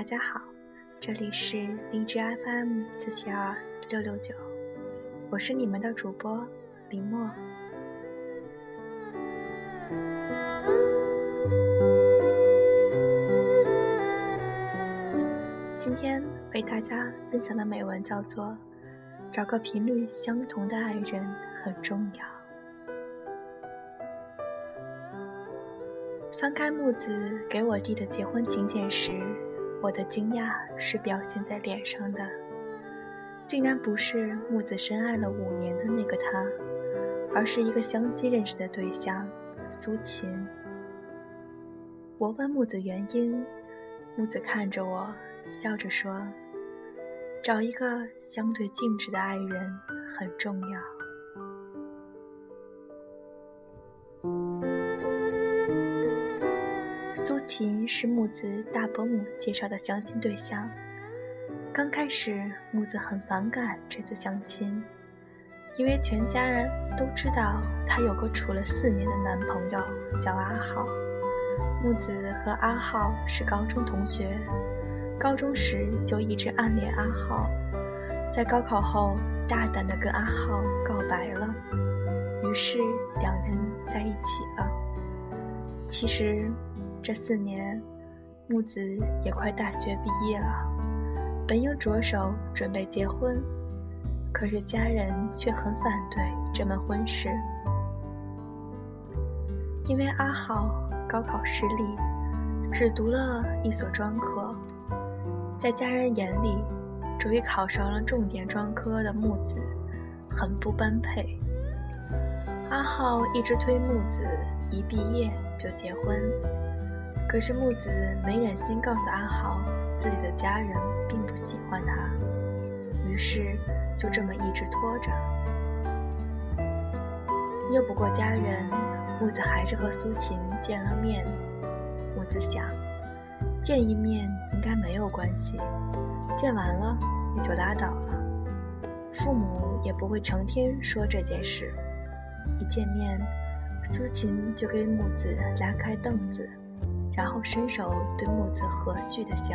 大家好，这里是荔枝 FM 四七二六六九，我是你们的主播林墨。今天为大家分享的美文叫做《找个频率相同的爱人很重要》。翻开木子给我递的结婚请柬时，我的惊讶是表现在脸上的，竟然不是木子深爱了五年的那个他，而是一个相亲认识的对象苏秦。我问木子原因，木子看着我，笑着说：“找一个相对静止的爱人很重要。”秦是木子大伯母介绍的相亲对象。刚开始，木子很反感这次相亲，因为全家人都知道她有个处了四年的男朋友叫阿浩。木子和阿浩是高中同学，高中时就一直暗恋阿浩，在高考后大胆地跟阿浩告白了，于是两人在一起了。其实。这四年，木子也快大学毕业了，本应着手准备结婚，可是家人却很反对这门婚事，因为阿浩高考失利，只读了一所专科，在家人眼里，终于考上了重点专科的木子很不般配。阿浩一直推木子一毕业就结婚。可是木子没忍心告诉阿豪，自己的家人并不喜欢他，于是就这么一直拖着。拗不过家人，木子还是和苏秦见了面。木子想，见一面应该没有关系，见完了也就拉倒了，父母也不会成天说这件事。一见面，苏秦就给木子拉开凳子。然后伸手对木子和煦的笑：“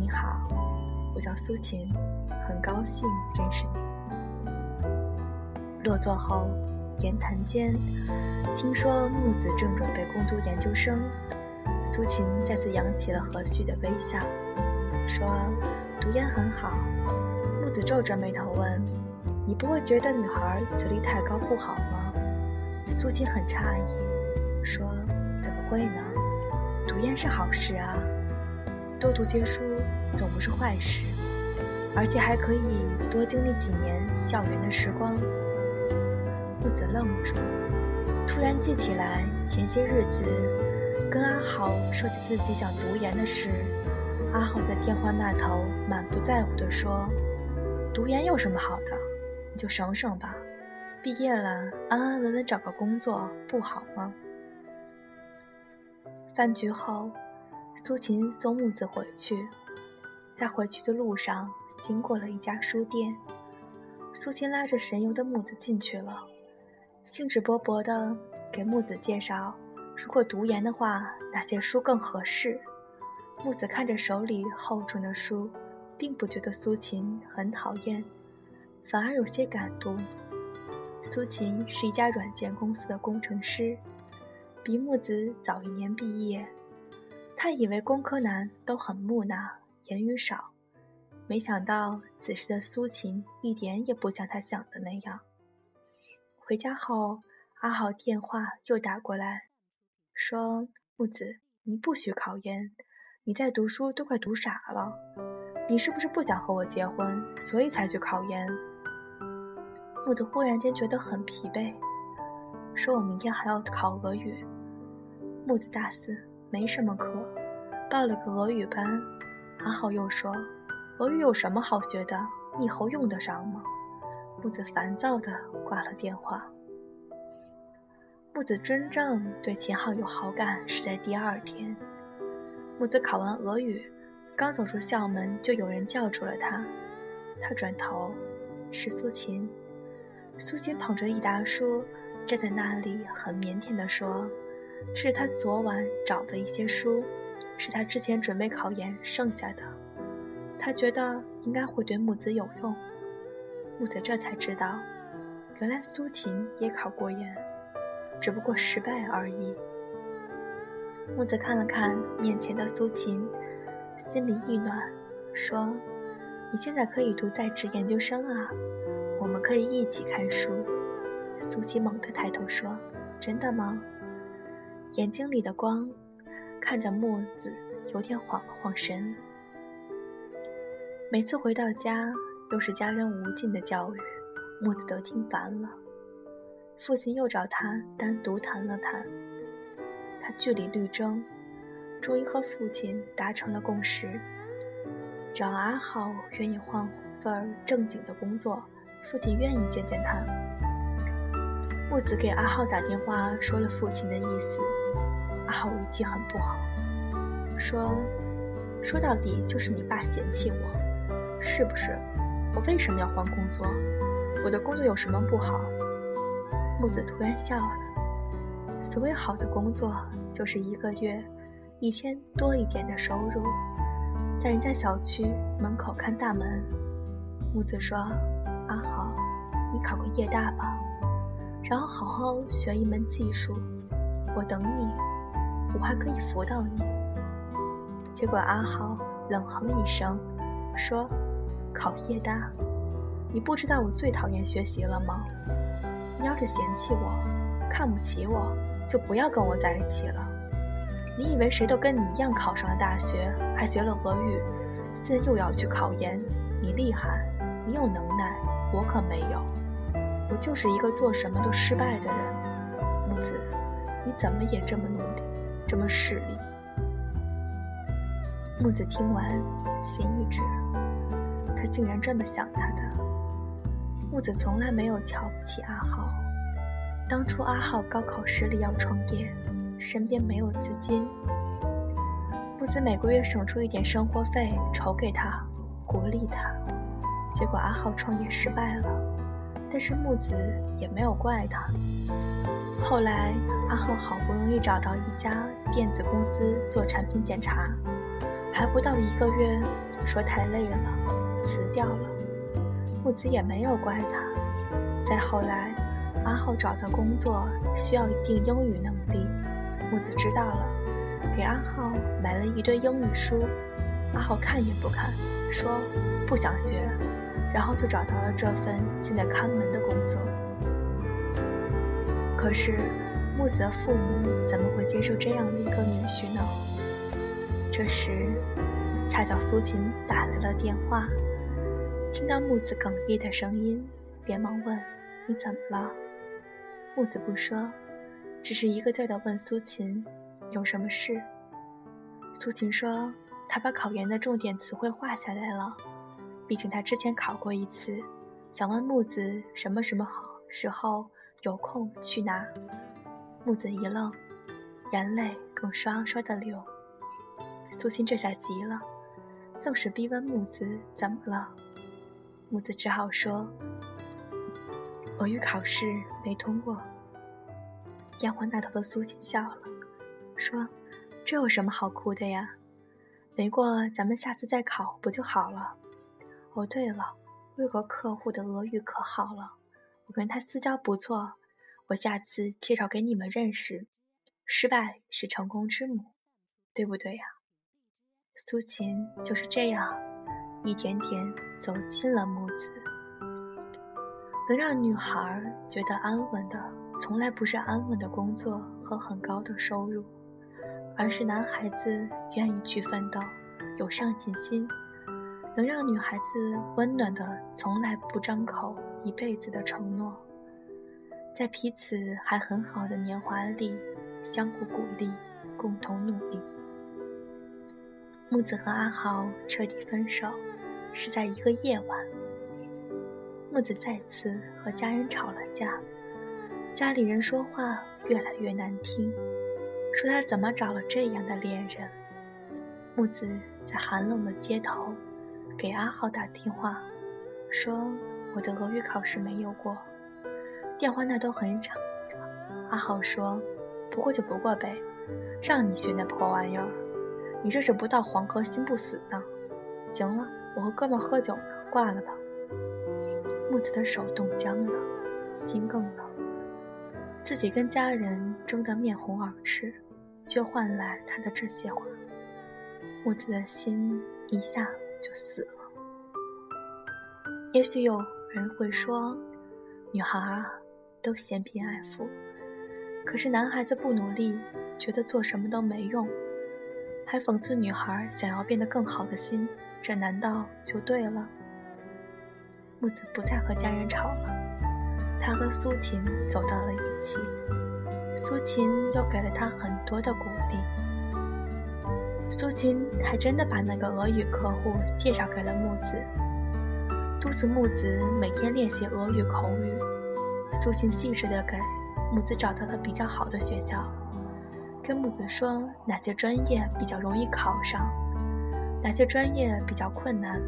你好，我叫苏秦，很高兴认识你。”落座后，言谈间听说木子正准备攻读研究生，苏秦再次扬起了和煦的微笑，说：“读研很好。”木子皱着眉头问：“你不会觉得女孩学历太高不好吗？”苏秦很诧异，说：“怎么会呢？”读研是好事啊，多读些书总不是坏事，而且还可以多经历几年校园的时光。木子愣住，突然记起来前些日子跟阿豪说起自己想读研的事，阿豪在电话那头满不在乎地说：“读研有什么好的？你就省省吧，毕业了安安稳稳找个工作不好吗？”饭局后，苏秦送木子回去，在回去的路上经过了一家书店，苏秦拉着神游的木子进去了，兴致勃勃地给木子介绍，如果读研的话，哪些书更合适。木子看着手里厚重的书，并不觉得苏秦很讨厌，反而有些感动。苏秦是一家软件公司的工程师。比木子早一年毕业，他以为工科男都很木讷，言语少，没想到此时的苏秦一点也不像他想的那样。回家后，阿豪电话又打过来，说：“木子，你不许考研，你在读书都快读傻了，你是不是不想和我结婚，所以才去考研？”木子忽然间觉得很疲惫，说：“我明天还要考俄语。”木子大四，没什么课，报了个俄语班。阿浩又说：“俄语有什么好学的？你以后用得上吗？”木子烦躁地挂了电话。木子真正对秦昊有好感是在第二天。木子考完俄语，刚走出校门，就有人叫住了他。他转头，是苏秦。苏秦捧着一沓书，站在那里，很腼腆地说。是他昨晚找的一些书，是他之前准备考研剩下的。他觉得应该会对木子有用。木子这才知道，原来苏秦也考过研，只不过失败而已。木子看了看面前的苏秦，心里一暖，说：“你现在可以读在职研究生啊，我们可以一起看书。”苏秦猛地抬头说：“真的吗？”眼睛里的光看着木子，有点晃了晃神。每次回到家，又是家人无尽的教育，木子都听烦了。父亲又找他单独谈了谈，他据理力争，终于和父亲达成了共识：只要阿浩愿意换份正经的工作，父亲愿意见见他。木子给阿浩打电话说了父亲的意思，阿豪语气很不好，说：“说到底就是你爸嫌弃我。”是不是？我为什么要换工作？我的工作有什么不好？木子突然笑了。所谓好的工作，就是一个月一千多一点的收入，在人家小区门口看大门。木子说：“阿豪，你考个夜大吧，然后好好学一门技术，我等你，我还可以辅导你。”结果阿豪冷哼一声，说。考夜大，你不知道我最讨厌学习了吗？你要是嫌弃我，看不起我，就不要跟我在一起了。你以为谁都跟你一样考上了大学，还学了俄语，现在又要去考研？你厉害，你有能耐，我可没有。我就是一个做什么都失败的人。木子，你怎么也这么努力，这么势利？木子听完，心一直。他竟然这么想他的。木子从来没有瞧不起阿浩。当初阿浩高考失利要创业，身边没有资金，木子每个月省出一点生活费筹给他，鼓励他。结果阿浩创业失败了，但是木子也没有怪他。后来阿浩好不容易找到一家电子公司做产品检查，还不到一个月，说太累了。辞掉了，木子也没有怪他。再后来，阿浩找的工作需要一定英语能力，木子知道了，给阿浩买了一堆英语书。阿浩看也不看，说不想学，然后就找到了这份现在看门的工作。可是，木子的父母怎么会接受这样的一个女婿呢？这时，恰巧苏秦打来了电话。听到木子哽咽的声音，连忙问：“你怎么了？”木子不说，只是一个劲地问苏秦：“有什么事？”苏秦说：“他把考研的重点词汇画下来了，毕竟他之前考过一次，想问木子什么什么好时候有空去拿。”木子一愣，眼泪更刷刷的流。苏秦这下急了，愣是逼问木子怎么了。木子只好说：“俄语考试没通过。”电话那头的苏秦笑了，说：“这有什么好哭的呀？没过咱们下次再考不就好了？哦，对了，我有个客户的俄语可好了，我跟他私交不错，我下次介绍给你们认识。失败是成功之母，对不对呀？”苏秦就是这样。一点点走进了木子。能让女孩觉得安稳的，从来不是安稳的工作和很高的收入，而是男孩子愿意去奋斗，有上进心。能让女孩子温暖的，从来不张口一辈子的承诺，在彼此还很好的年华里，相互鼓励，共同努力。木子和阿豪彻底分手。是在一个夜晚，木子再次和家人吵了架，家里人说话越来越难听，说他怎么找了这样的恋人。木子在寒冷的街头给阿豪打电话，说我的俄语考试没有过。电话那头很吵，阿浩说不过就不过呗，让你学那破玩意儿。你这是不到黄河心不死呢。行了，我和哥们喝酒呢，挂了吧。木子的手冻僵了，心更冷。自己跟家人争得面红耳赤，却换来他的这些话，木子的心一下就死了。也许有人会说，女孩啊，都嫌贫爱富。可是男孩子不努力，觉得做什么都没用，还讽刺女孩想要变得更好的心，这难道就对了？木子不再和家人吵了，他和苏秦走到了一起，苏秦又给了他很多的鼓励。苏秦还真的把那个俄语客户介绍给了木子，督促木子每天练习俄语口语。苏秦细致的给。木子找到了比较好的学校，跟木子说哪些专业比较容易考上，哪些专业比较困难。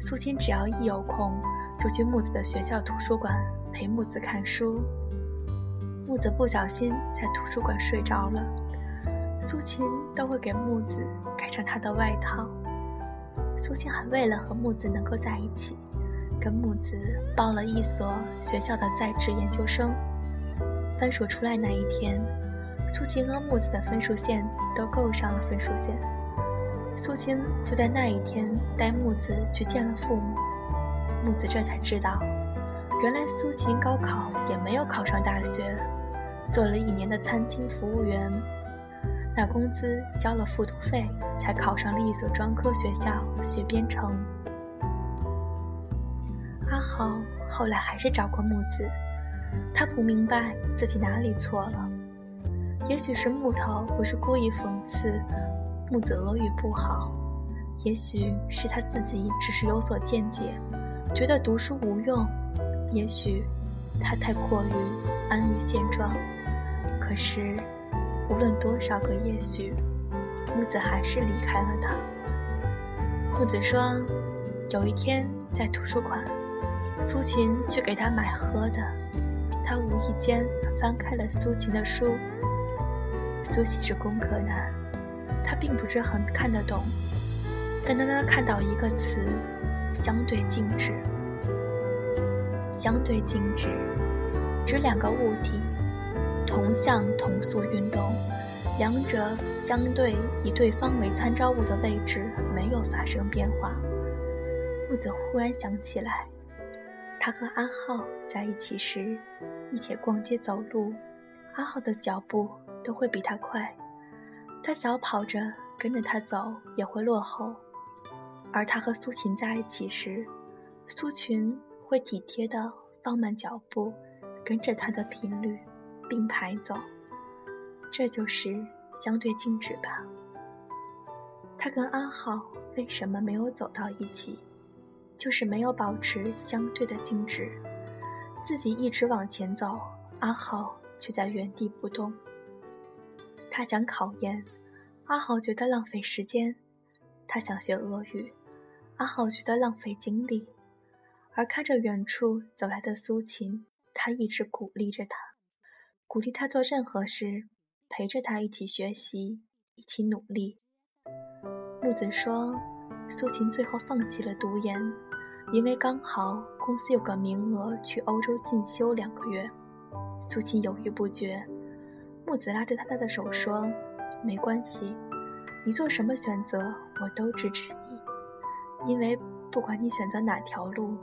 苏秦只要一有空，就去木子的学校图书馆陪木子看书。木子不小心在图书馆睡着了，苏秦都会给木子盖上他的外套。苏秦还为了和木子能够在一起，跟木子报了一所学校的在职研究生。分数出来那一天，苏秦和木子的分数线都够上了分数线。苏秦就在那一天带木子去见了父母。木子这才知道，原来苏秦高考也没有考上大学，做了一年的餐厅服务员，拿工资交了复读费，才考上了一所专科学校学编程。阿豪后来还是找过木子。他不明白自己哪里错了，也许是木头不是故意讽刺木子俄语不好，也许是他自己只是有所见解，觉得读书无用，也许他太过于安于现状。可是，无论多少个也许，木子还是离开了他。木子说，有一天在图书馆，苏秦去给他买喝的。他无意间翻开了苏秦的书。苏秦是工科男，他并不是很看得懂，但当他看到一个词“相对静止”，相对静止指两个物体同向同速运动，两者相对以对方为参照物的位置没有发生变化。木子忽然想起来。他和阿浩在一起时，一起逛街走路，阿浩的脚步都会比他快，他小跑着跟着他走也会落后。而他和苏秦在一起时，苏秦会体贴的放慢脚步，跟着他的频率并排走。这就是相对静止吧。他跟阿浩为什么没有走到一起？就是没有保持相对的静止，自己一直往前走，阿浩却在原地不动。他想考研，阿豪觉得浪费时间；他想学俄语，阿豪觉得浪费精力。而看着远处走来的苏秦，他一直鼓励着他，鼓励他做任何事，陪着他一起学习，一起努力。木子说，苏秦最后放弃了读研。因为刚好公司有个名额去欧洲进修两个月，苏秦犹豫不决。木子拉着他的手说：“没关系，你做什么选择我都支持你，因为不管你选择哪条路，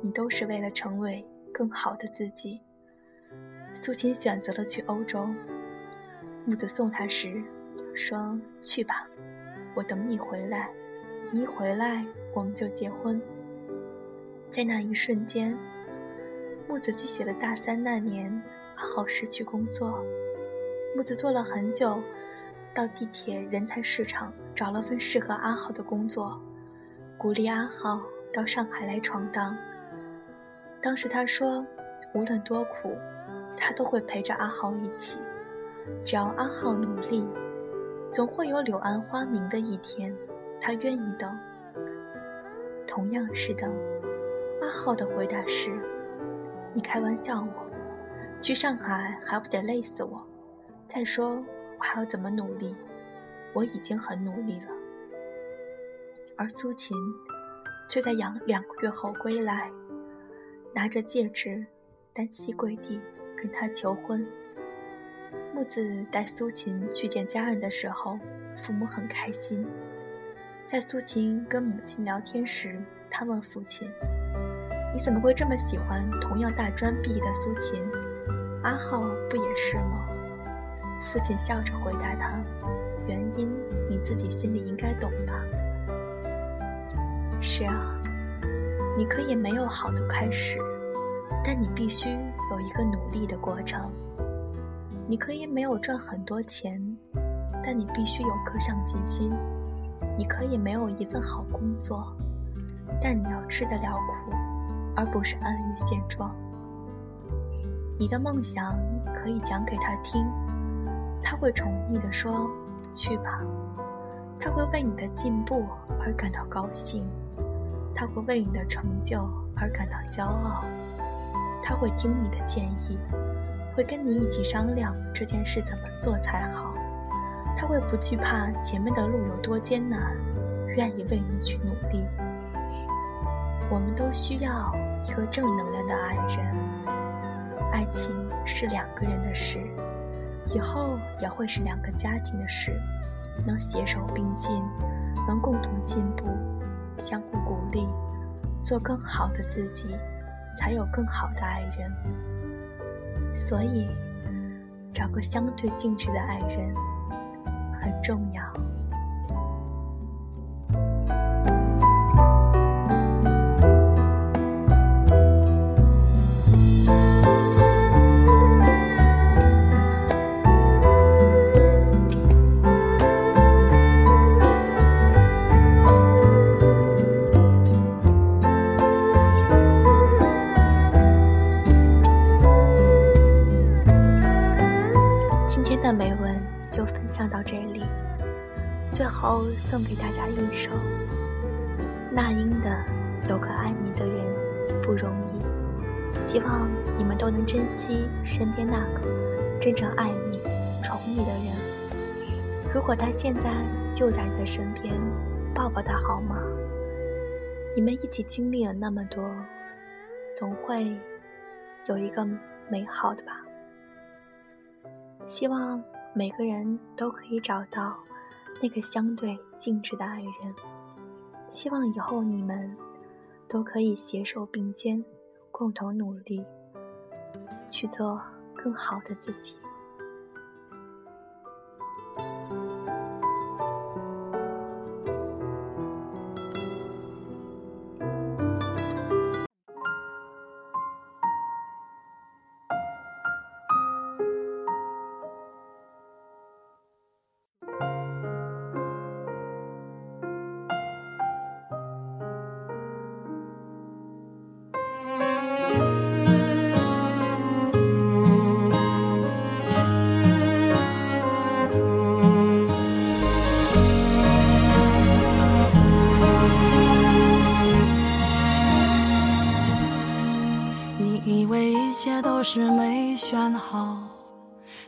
你都是为了成为更好的自己。”苏秦选择了去欧洲。木子送他时说：“去吧，我等你回来，你一回来我们就结婚。”在那一瞬间，木子记起了大三那年，阿浩失去工作。木子做了很久，到地铁人才市场找了份适合阿浩的工作，鼓励阿浩到上海来闯荡。当时他说，无论多苦，他都会陪着阿浩一起，只要阿浩努力，总会有柳暗花明的一天。他愿意等，同样是等。阿浩的回答是：“你开玩笑我，去上海还不得累死我？再说我还要怎么努力？”我已经很努力了。而苏秦却在养两个月后归来，拿着戒指，单膝跪地跟他求婚。木子带苏秦去见家人的时候，父母很开心。在苏秦跟母亲聊天时，他问父亲：“你怎么会这么喜欢同样大专毕业的苏秦？阿浩不也是吗？”父亲笑着回答他：“原因你自己心里应该懂吧。”是啊，你可以没有好的开始，但你必须有一个努力的过程。你可以没有赚很多钱，但你必须有颗上进心。你可以没有一份好工作，但你要吃得了苦，而不是安于现状。你的梦想可以讲给他听，他会宠溺地说：“去吧。”他会为你的进步而感到高兴，他会为你的成就而感到骄傲，他会听你的建议。会跟你一起商量这件事怎么做才好，他会不惧怕前面的路有多艰难，愿意为你去努力。我们都需要一个正能量的爱人。爱情是两个人的事，以后也会是两个家庭的事。能携手并进，能共同进步，相互鼓励，做更好的自己，才有更好的爱人。所以，找个相对静止的爱人很重要。送给大家一首那英的《有个爱你的人不容易》，希望你们都能珍惜身边那个真正爱你、宠你的人。如果他现在就在你的身边，抱抱他好吗？你们一起经历了那么多，总会有一个美好的吧。希望每个人都可以找到。那个相对静止的爱人，希望以后你们都可以携手并肩，共同努力，去做更好的自己。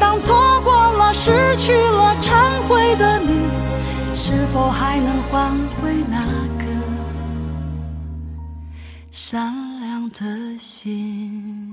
当错过了、失去了、忏悔的你，是否还能换回那个善良的心？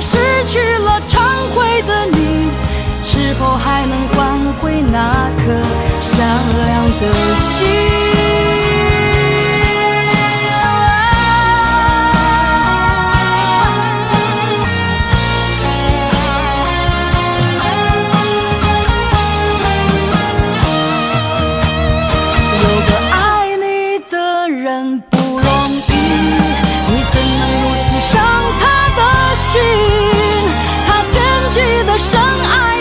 失去了、忏悔的你，是否还能换回那颗善良的心？深爱